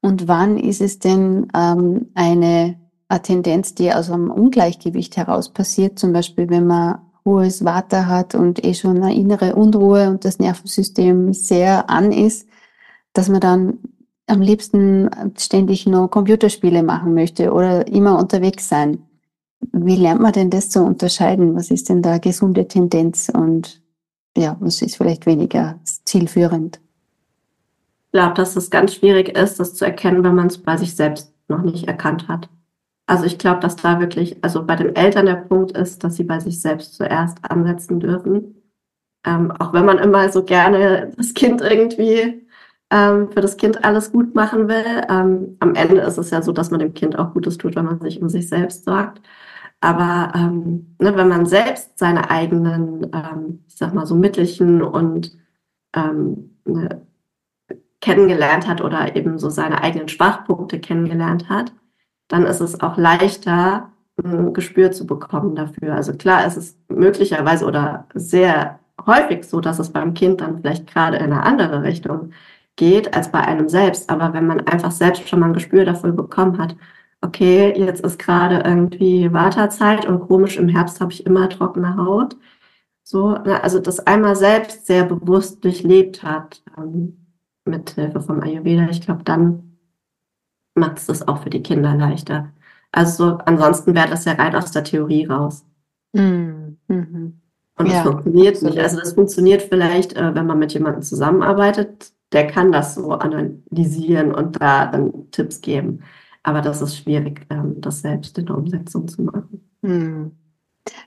Und wann ist es denn ähm, eine, eine Tendenz, die aus einem Ungleichgewicht heraus passiert, zum Beispiel wenn man hohes Water hat und eh schon eine innere Unruhe und das Nervensystem sehr an ist, dass man dann am liebsten ständig nur Computerspiele machen möchte oder immer unterwegs sein. Wie lernt man denn das zu unterscheiden? Was ist denn da gesunde Tendenz und ja, was ist vielleicht weniger zielführend? Ich glaube, dass es ganz schwierig ist, das zu erkennen, wenn man es bei sich selbst noch nicht erkannt hat. Also ich glaube, dass da wirklich, also bei den Eltern der Punkt ist, dass sie bei sich selbst zuerst ansetzen dürfen. Ähm, auch wenn man immer so gerne das Kind irgendwie ähm, für das Kind alles gut machen will. Ähm, am Ende ist es ja so, dass man dem Kind auch Gutes tut, wenn man sich um sich selbst sorgt. Aber ähm, ne, wenn man selbst seine eigenen, ähm, ich sag mal so Mittelchen und ähm, ne, kennengelernt hat oder eben so seine eigenen Schwachpunkte kennengelernt hat, dann ist es auch leichter, ein Gespür zu bekommen dafür. Also klar, ist es möglicherweise oder sehr häufig so, dass es beim Kind dann vielleicht gerade in eine andere Richtung geht als bei einem selbst. Aber wenn man einfach selbst schon mal ein Gespür dafür bekommen hat, okay, jetzt ist gerade irgendwie Wartezeit und komisch, im Herbst habe ich immer trockene Haut. So, ne, also das einmal selbst sehr bewusst durchlebt hat, ähm, mit Hilfe vom Ayurveda, ich glaube, dann macht es das auch für die Kinder leichter. Also so, ansonsten wäre das ja rein aus der Theorie raus. Mm, mhm. Und das ja, funktioniert absolut. nicht. Also das funktioniert vielleicht, äh, wenn man mit jemandem zusammenarbeitet, der kann das so analysieren und da dann Tipps geben. Aber das ist schwierig, ähm, das selbst in der Umsetzung zu machen. Hm.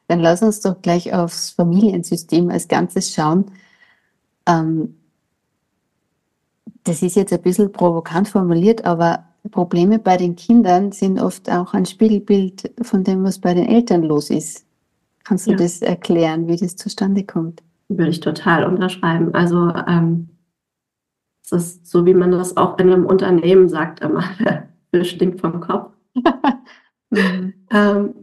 Dann lass uns doch gleich aufs Familiensystem als Ganzes schauen. Ähm, das ist jetzt ein bisschen provokant formuliert, aber Probleme bei den Kindern sind oft auch ein Spiegelbild von dem, was bei den Eltern los ist. Kannst du ja. das erklären, wie das zustande kommt? Würde ich total unterschreiben. Also ähm, es ist so, wie man das auch in einem Unternehmen sagt immer. stinkt vom Kopf. mhm. ähm,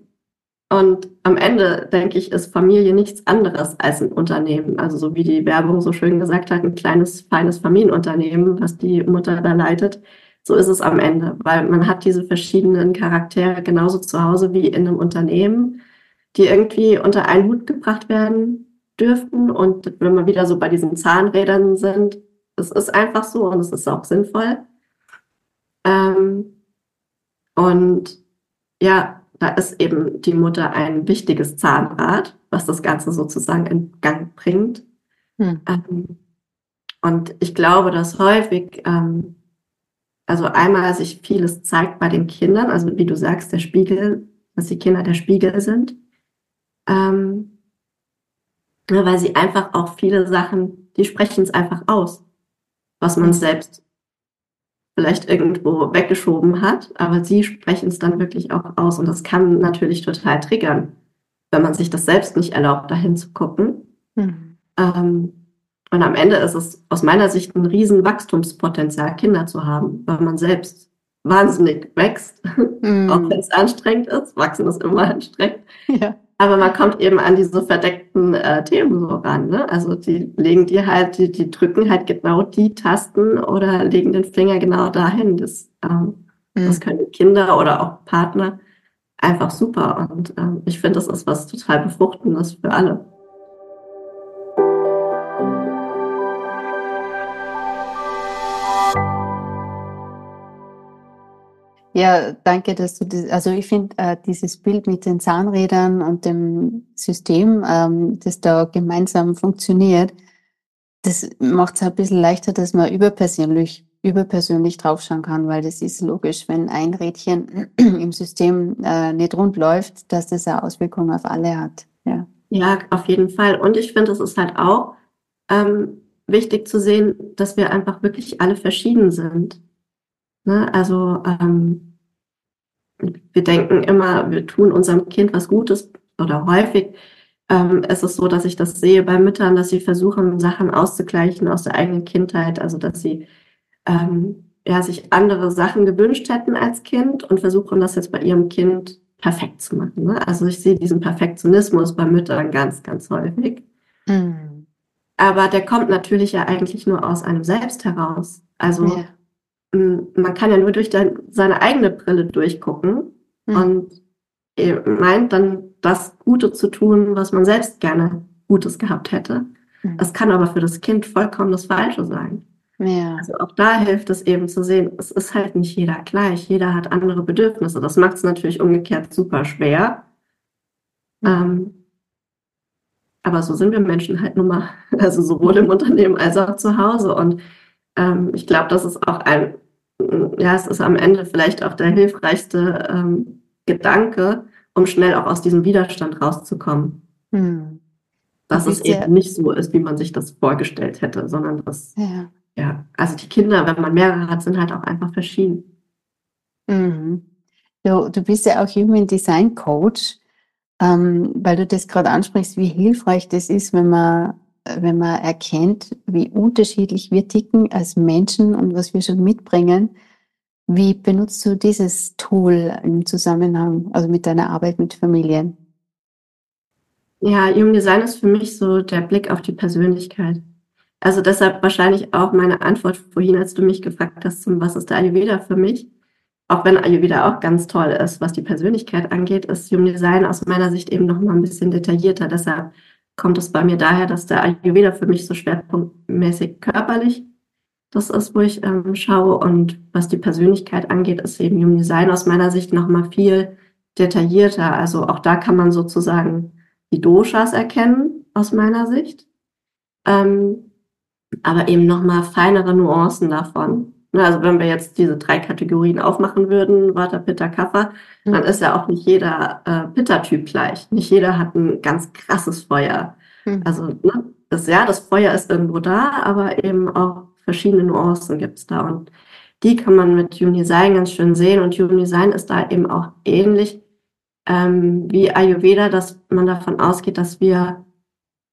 und am Ende, denke ich, ist Familie nichts anderes als ein Unternehmen. Also so wie die Werbung so schön gesagt hat, ein kleines, feines Familienunternehmen, was die Mutter da leitet. So ist es am Ende, weil man hat diese verschiedenen Charaktere genauso zu Hause wie in einem Unternehmen, die irgendwie unter einen Hut gebracht werden dürften. Und wenn wir wieder so bei diesen Zahnrädern sind, es ist einfach so und es ist auch sinnvoll. Ähm, und ja, da ist eben die Mutter ein wichtiges Zahnrad, was das Ganze sozusagen in Gang bringt. Hm. Ähm, und ich glaube, dass häufig, ähm, also einmal sich vieles zeigt bei den Kindern, also wie du sagst, der Spiegel, dass die Kinder der Spiegel sind, ähm, weil sie einfach auch viele Sachen, die sprechen es einfach aus, was man selbst vielleicht irgendwo weggeschoben hat, aber sie sprechen es dann wirklich auch aus. Und das kann natürlich total triggern, wenn man sich das selbst nicht erlaubt, dahin zu gucken. Mhm. Ähm, und am Ende ist es aus meiner Sicht ein riesen Wachstumspotenzial, Kinder zu haben, weil man selbst wahnsinnig wächst, mhm. auch wenn es anstrengend ist. Wachsen ist immer anstrengend. Ja. Aber man kommt eben an diese verdeckten äh, Themen so ran. Ne? Also die legen dir halt, die, die drücken halt genau die Tasten oder legen den Finger genau dahin. Das, ähm, mhm. das können Kinder oder auch Partner einfach super. Und ähm, ich finde, das ist was total Befruchtendes für alle. Ja, danke, dass du das, also ich finde äh, dieses Bild mit den Zahnrädern und dem System, ähm, das da gemeinsam funktioniert, das macht es ein bisschen leichter, dass man überpersönlich, überpersönlich draufschauen kann, weil das ist logisch, wenn ein Rädchen im System äh, nicht rund läuft, dass das eine Auswirkung auf alle hat. Ja, ja auf jeden Fall. Und ich finde, es ist halt auch ähm, wichtig zu sehen, dass wir einfach wirklich alle verschieden sind. Ne? Also ähm, wir denken immer, wir tun unserem Kind was Gutes oder häufig ähm, ist es so, dass ich das sehe bei Müttern, dass sie versuchen, Sachen auszugleichen aus der eigenen Kindheit, also dass sie ähm, ja, sich andere Sachen gewünscht hätten als Kind und versuchen das jetzt bei ihrem Kind perfekt zu machen. Ne? Also ich sehe diesen Perfektionismus bei Müttern ganz, ganz häufig. Mhm. Aber der kommt natürlich ja eigentlich nur aus einem Selbst heraus. Also ja man kann ja nur durch seine eigene Brille durchgucken mhm. und meint dann das Gute zu tun, was man selbst gerne Gutes gehabt hätte. Mhm. Es kann aber für das Kind vollkommen das Falsche sein. Ja. Also auch da hilft es eben zu sehen, es ist halt nicht jeder gleich, jeder hat andere Bedürfnisse. Das macht es natürlich umgekehrt super schwer. Mhm. Ähm, aber so sind wir Menschen halt nun mal, also sowohl im Unternehmen als auch zu Hause. Und ähm, ich glaube, das ist auch ein ja, es ist am Ende vielleicht auch der hilfreichste ähm, Gedanke, um schnell auch aus diesem Widerstand rauszukommen. Hm. Dass es eben ja nicht so ist, wie man sich das vorgestellt hätte, sondern dass, ja. ja, also die Kinder, wenn man mehrere hat, sind halt auch einfach verschieden. Mhm. Du, du bist ja auch Human Design Coach, ähm, weil du das gerade ansprichst, wie hilfreich das ist, wenn man wenn man erkennt, wie unterschiedlich wir ticken als Menschen und was wir schon mitbringen. Wie benutzt du dieses Tool im Zusammenhang, also mit deiner Arbeit mit Familien? Ja, Human Design ist für mich so der Blick auf die Persönlichkeit. Also deshalb wahrscheinlich auch meine Antwort vorhin, als du mich gefragt hast, zum was ist der Ayurveda für mich? Auch wenn Ayurveda auch ganz toll ist, was die Persönlichkeit angeht, ist Human Design aus meiner Sicht eben noch mal ein bisschen detaillierter. Deshalb kommt es bei mir daher, dass der Ayurveda für mich so schwerpunktmäßig körperlich das ist, wo ich ähm, schaue. Und was die Persönlichkeit angeht, ist eben Human Design aus meiner Sicht noch mal viel detaillierter. Also auch da kann man sozusagen die Doshas erkennen, aus meiner Sicht. Ähm, aber eben noch mal feinere Nuancen davon. Also wenn wir jetzt diese drei Kategorien aufmachen würden, Vata, Pitta, Kapha, mhm. dann ist ja auch nicht jeder äh, Pitta-Typ gleich. Nicht jeder hat ein ganz krasses Feuer. Mhm. Also ne, das, ja, das Feuer ist irgendwo da, aber eben auch verschiedene Nuancen gibt es da. Und die kann man mit Human Design ganz schön sehen. Und Human Design ist da eben auch ähnlich ähm, wie Ayurveda, dass man davon ausgeht, dass wir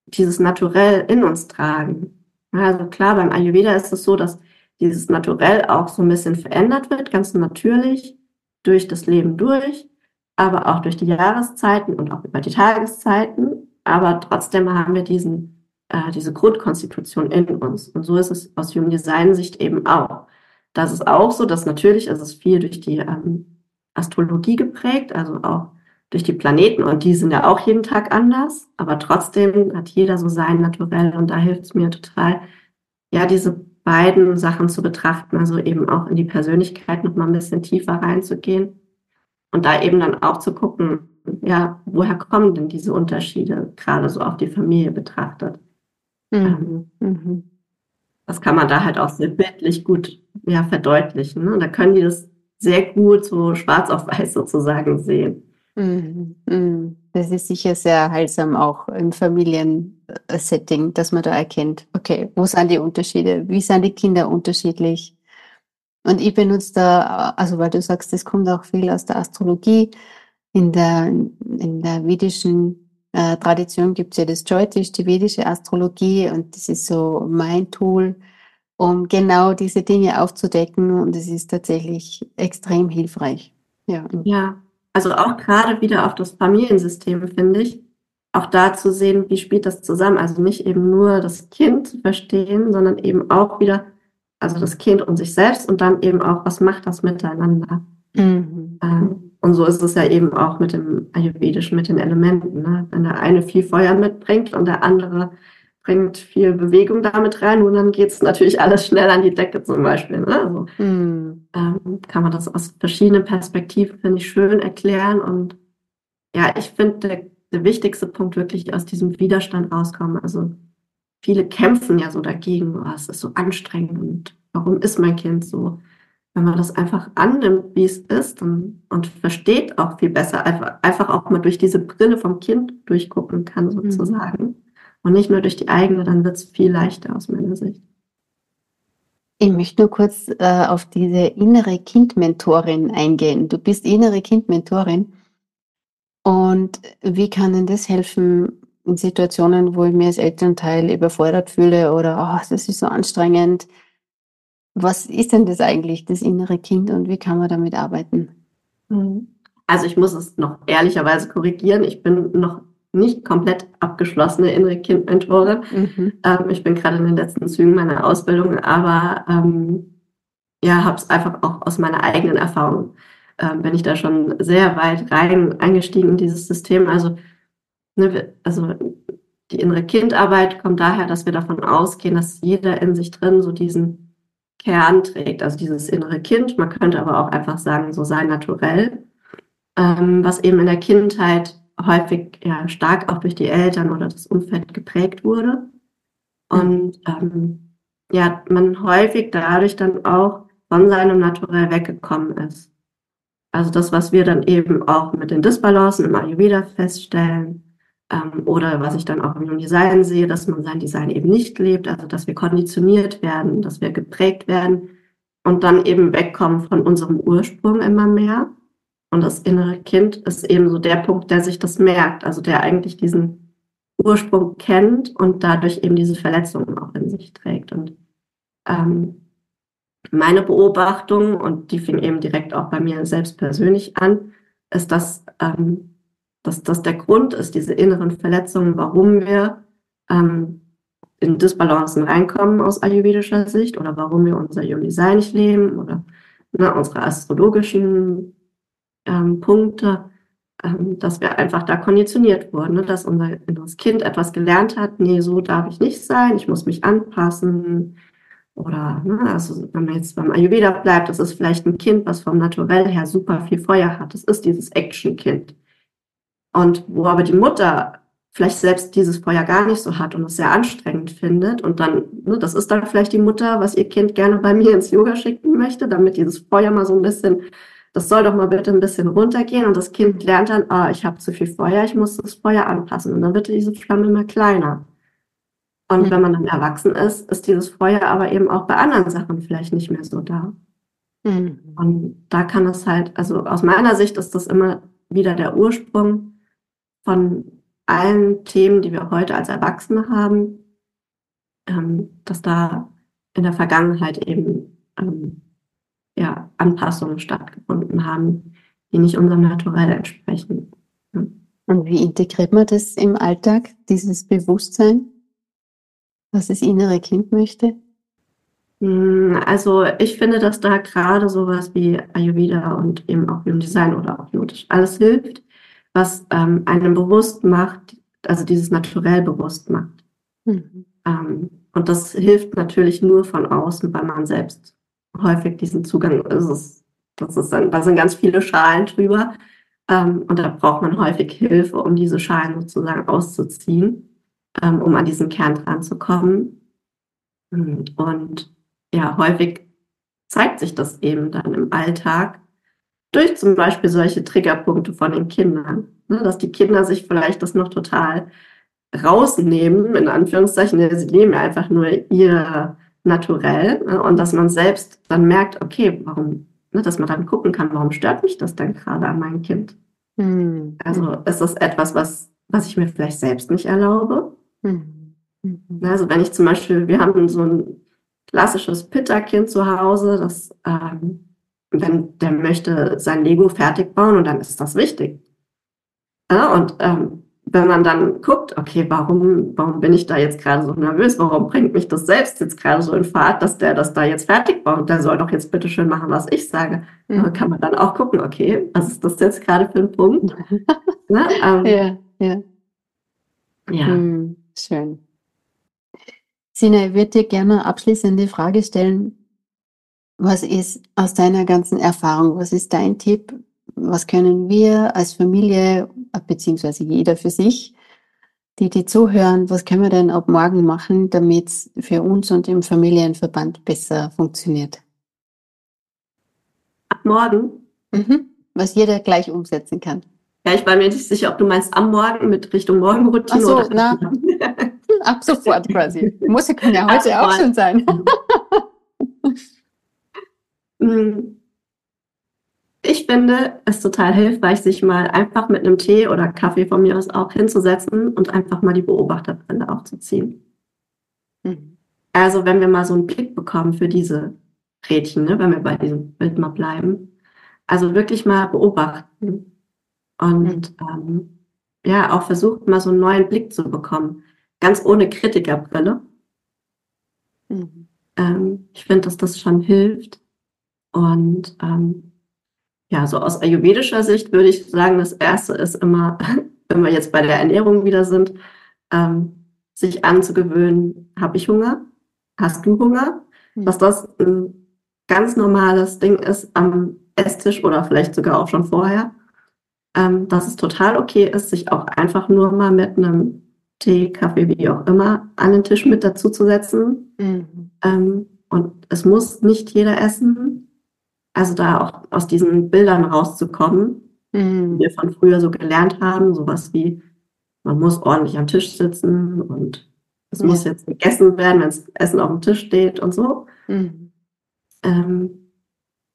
dieses Naturell in uns tragen. Also klar, beim Ayurveda ist es so, dass dieses Naturell auch so ein bisschen verändert wird, ganz natürlich durch das Leben durch, aber auch durch die Jahreszeiten und auch über die Tageszeiten. Aber trotzdem haben wir diesen, äh, diese Grundkonstitution in uns. Und so ist es aus Human Design Sicht eben auch. Das ist auch so, dass natürlich ist es viel durch die ähm, Astrologie geprägt, also auch durch die Planeten und die sind ja auch jeden Tag anders, aber trotzdem hat jeder so sein Naturell und da hilft es mir total, ja, diese beiden Sachen zu betrachten, also eben auch in die Persönlichkeit noch mal ein bisschen tiefer reinzugehen und da eben dann auch zu gucken, ja, woher kommen denn diese Unterschiede, gerade so auf die Familie betrachtet. Mhm. Ähm, mhm. Das kann man da halt auch sehr bildlich gut ja, verdeutlichen. Ne? Da können die das sehr gut so schwarz auf weiß sozusagen sehen. Mhm. mhm. Das ist sicher sehr heilsam auch im Familiensetting, dass man da erkennt, okay, wo sind die Unterschiede? Wie sind die Kinder unterschiedlich? Und ich benutze da, also weil du sagst, das kommt auch viel aus der Astrologie. In der, in der vedischen äh, Tradition gibt es ja das Jyotish, die vedische Astrologie, und das ist so mein Tool, um genau diese Dinge aufzudecken. Und es ist tatsächlich extrem hilfreich. Ja. ja, also auch gerade wieder auf das Familiensystem, finde ich, auch da zu sehen, wie spielt das zusammen. Also nicht eben nur das Kind zu verstehen, sondern eben auch wieder, also das Kind und sich selbst und dann eben auch, was macht das miteinander. Mhm. Ähm, und so ist es ja eben auch mit dem Ayurvedischen, mit den Elementen. Ne? Wenn der eine viel Feuer mitbringt und der andere bringt viel Bewegung damit rein und dann geht es natürlich alles schnell an die Decke zum Beispiel. Ne? Also, mhm. ähm, kann man das aus verschiedenen Perspektiven, finde ich, schön erklären. Und ja, ich finde, der der wichtigste Punkt wirklich aus diesem Widerstand rauskommen. Also viele kämpfen ja so dagegen, oh, es ist so anstrengend und warum ist mein Kind so? Wenn man das einfach annimmt, wie es ist und, und versteht auch viel besser, einfach, einfach auch mal durch diese Brille vom Kind durchgucken kann, mhm. sozusagen. Mhm. Und nicht nur durch die eigene, dann wird es viel leichter aus meiner Sicht. Ich möchte nur kurz äh, auf diese innere Kindmentorin eingehen. Du bist innere Kindmentorin. Und wie kann denn das helfen in Situationen, wo ich mich als Elternteil überfordert fühle oder oh, das ist so anstrengend? Was ist denn das eigentlich, das innere Kind und wie kann man damit arbeiten? Mhm. Also ich muss es noch ehrlicherweise korrigieren. Ich bin noch nicht komplett abgeschlossene innere Kindmentorin. Mhm. Ähm, ich bin gerade in den letzten Zügen meiner Ausbildung, aber ähm, ja, habe es einfach auch aus meiner eigenen Erfahrung äh, bin ich da schon sehr weit rein eingestiegen in dieses System. Also, ne, also die innere Kindarbeit kommt daher, dass wir davon ausgehen, dass jeder in sich drin so diesen Kern trägt, also dieses innere Kind. Man könnte aber auch einfach sagen, so sein naturell, ähm, was eben in der Kindheit häufig ja, stark auch durch die Eltern oder das Umfeld geprägt wurde. Und ähm, ja, man häufig dadurch dann auch von seinem Naturell weggekommen ist. Also das, was wir dann eben auch mit den Disbalancen im Ayurveda feststellen, ähm, oder was ich dann auch im Design sehe, dass man sein Design eben nicht lebt, also dass wir konditioniert werden, dass wir geprägt werden und dann eben wegkommen von unserem Ursprung immer mehr. Und das innere Kind ist eben so der Punkt, der sich das merkt, also der eigentlich diesen Ursprung kennt und dadurch eben diese Verletzungen auch in sich trägt. Und ähm, meine Beobachtung, und die fing eben direkt auch bei mir selbst persönlich an, ist, dass, ähm, dass das der Grund ist, diese inneren Verletzungen, warum wir ähm, in Disbalancen reinkommen aus ayurvedischer Sicht oder warum wir unser Design nicht leben oder ne, unsere astrologischen ähm, Punkte, ähm, dass wir einfach da konditioniert wurden, ne, dass unser inneres Kind etwas gelernt hat, nee, so darf ich nicht sein, ich muss mich anpassen, oder, ne, also wenn man jetzt beim Ayurveda bleibt, das ist vielleicht ein Kind, was vom Naturell her super viel Feuer hat. Das ist dieses Action-Kind. Und wo aber die Mutter vielleicht selbst dieses Feuer gar nicht so hat und es sehr anstrengend findet. Und dann, ne, das ist dann vielleicht die Mutter, was ihr Kind gerne bei mir ins Yoga schicken möchte, damit dieses Feuer mal so ein bisschen, das soll doch mal bitte ein bisschen runtergehen. Und das Kind lernt dann, ah, ich habe zu viel Feuer, ich muss das Feuer anpassen. Und dann wird diese Flamme immer kleiner. Und mhm. wenn man dann erwachsen ist, ist dieses Feuer aber eben auch bei anderen Sachen vielleicht nicht mehr so da. Mhm. Und da kann es halt, also aus meiner Sicht ist das immer wieder der Ursprung von allen Themen, die wir heute als Erwachsene haben, ähm, dass da in der Vergangenheit eben ja, Anpassungen stattgefunden haben, die nicht unserem Naturell entsprechen. Und wie integriert man das im Alltag, dieses Bewusstsein? was das innere Kind möchte? Hm, also ich finde, dass da gerade sowas wie Ayurveda und eben auch Human Design oder auch Yogisch alles hilft, was ähm, einem bewusst macht, also dieses naturell bewusst macht. Mhm. Ähm, und das hilft natürlich nur von außen, weil man selbst häufig diesen Zugang, also es, das ist dann, da sind ganz viele Schalen drüber ähm, und da braucht man häufig Hilfe, um diese Schalen sozusagen auszuziehen ähm, um an diesen Kern dran zu kommen. Und ja, häufig zeigt sich das eben dann im Alltag durch zum Beispiel solche Triggerpunkte von den Kindern, ne, dass die Kinder sich vielleicht das noch total rausnehmen, in Anführungszeichen. Sie nehmen einfach nur ihr naturell ne? und dass man selbst dann merkt, okay, warum, ne, dass man dann gucken kann, warum stört mich das denn gerade an meinem Kind? Mhm. Also ist das etwas, was, was ich mir vielleicht selbst nicht erlaube? Mhm. Also wenn ich zum Beispiel, wir haben so ein klassisches Pitta-Kind zu Hause, das, ähm, wenn der möchte sein Lego fertig bauen und dann ist das wichtig. Ja, und ähm, wenn man dann guckt, okay, warum, warum bin ich da jetzt gerade so nervös? Warum bringt mich das selbst jetzt gerade so in Fahrt, dass der das da jetzt fertig baut? Der soll doch jetzt bitte schön machen, was ich sage. Mhm. Da kann man dann auch gucken, okay, was ist das jetzt gerade für ein Punkt? ne? ähm, ja, ja. Ja. Mhm, schön. Sina, ich würde dir gerne abschließende Frage stellen. Was ist aus deiner ganzen Erfahrung, was ist dein Tipp? Was können wir als Familie beziehungsweise jeder für sich, die, die zuhören, was können wir denn ab morgen machen, damit es für uns und im Familienverband besser funktioniert? Ab morgen? Mhm. Was jeder gleich umsetzen kann. Ja, ich war mir nicht sicher, ob du meinst am Morgen mit Richtung Morgenroutine Ach so, oder na, ab sofort quasi. Muss ja heute auch schon sein. Finde es total hilfreich, sich mal einfach mit einem Tee oder Kaffee von mir aus auch hinzusetzen und einfach mal die Beobachterbrille aufzuziehen. Mhm. Also wenn wir mal so einen Blick bekommen für diese Rädchen, ne, wenn wir bei diesem Bild mal bleiben. Also wirklich mal beobachten und mhm. ähm, ja, auch versucht mal so einen neuen Blick zu bekommen. Ganz ohne Kritikerbrille. Mhm. Ähm, ich finde, dass das schon hilft. Und ähm, ja, so aus ayurvedischer Sicht würde ich sagen, das erste ist immer, wenn wir jetzt bei der Ernährung wieder sind, ähm, sich anzugewöhnen, habe ich Hunger? Hast du Hunger? Mhm. Dass das ein ganz normales Ding ist am Esstisch oder vielleicht sogar auch schon vorher. Ähm, dass es total okay ist, sich auch einfach nur mal mit einem Tee, Kaffee, wie auch immer, an den Tisch mit dazu zu setzen. Mhm. Ähm, und es muss nicht jeder essen. Also da auch aus diesen Bildern rauszukommen, mhm. die wir von früher so gelernt haben, sowas wie, man muss ordentlich am Tisch sitzen und es ja. muss jetzt gegessen werden, wenn das Essen auf dem Tisch steht und so. Mhm. Ähm,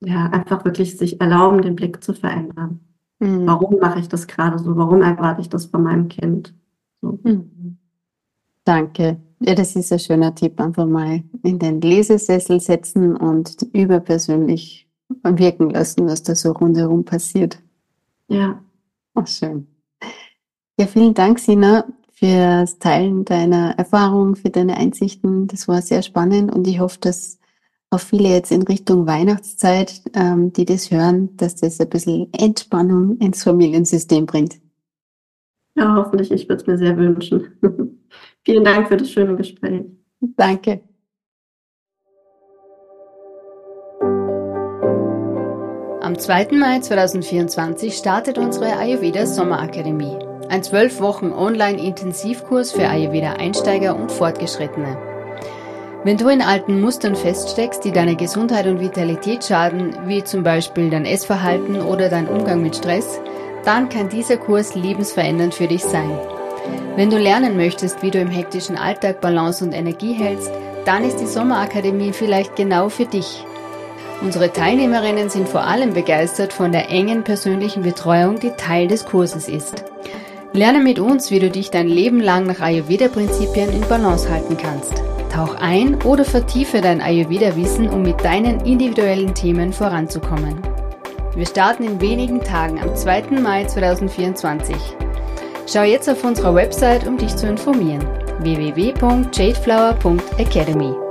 ja, einfach wirklich sich erlauben, den Blick zu verändern. Mhm. Warum mache ich das gerade so? Warum erwarte ich das von meinem Kind? So. Mhm. Danke. Ja, das ist ein schöner Tipp. Einfach mal in den Lesesessel setzen und überpersönlich wirken lassen, was da so rundherum passiert. Ja. Ach, schön. Ja, vielen Dank, Sina, fürs Teilen deiner Erfahrung, für deine Einsichten. Das war sehr spannend und ich hoffe, dass auch viele jetzt in Richtung Weihnachtszeit, ähm, die das hören, dass das ein bisschen Entspannung ins Familiensystem bringt. Ja, hoffentlich. Ich würde es mir sehr wünschen. Vielen Dank für das schöne Gespräch. Danke. Am 2. Mai 2024 startet unsere Ayurveda Sommerakademie. Ein zwölf Wochen Online-Intensivkurs für Ayurveda-Einsteiger und Fortgeschrittene. Wenn du in alten Mustern feststeckst, die deine Gesundheit und Vitalität schaden, wie zum Beispiel dein Essverhalten oder dein Umgang mit Stress, dann kann dieser Kurs lebensverändernd für dich sein. Wenn du lernen möchtest, wie du im hektischen Alltag Balance und Energie hältst, dann ist die Sommerakademie vielleicht genau für dich. Unsere Teilnehmerinnen sind vor allem begeistert von der engen persönlichen Betreuung, die Teil des Kurses ist. Lerne mit uns, wie du dich dein Leben lang nach Ayurveda-Prinzipien in Balance halten kannst. Tauch ein oder vertiefe dein Ayurveda-Wissen, um mit deinen individuellen Themen voranzukommen. Wir starten in wenigen Tagen am 2. Mai 2024. Schau jetzt auf unserer Website, um dich zu informieren. www.jadeflower.academy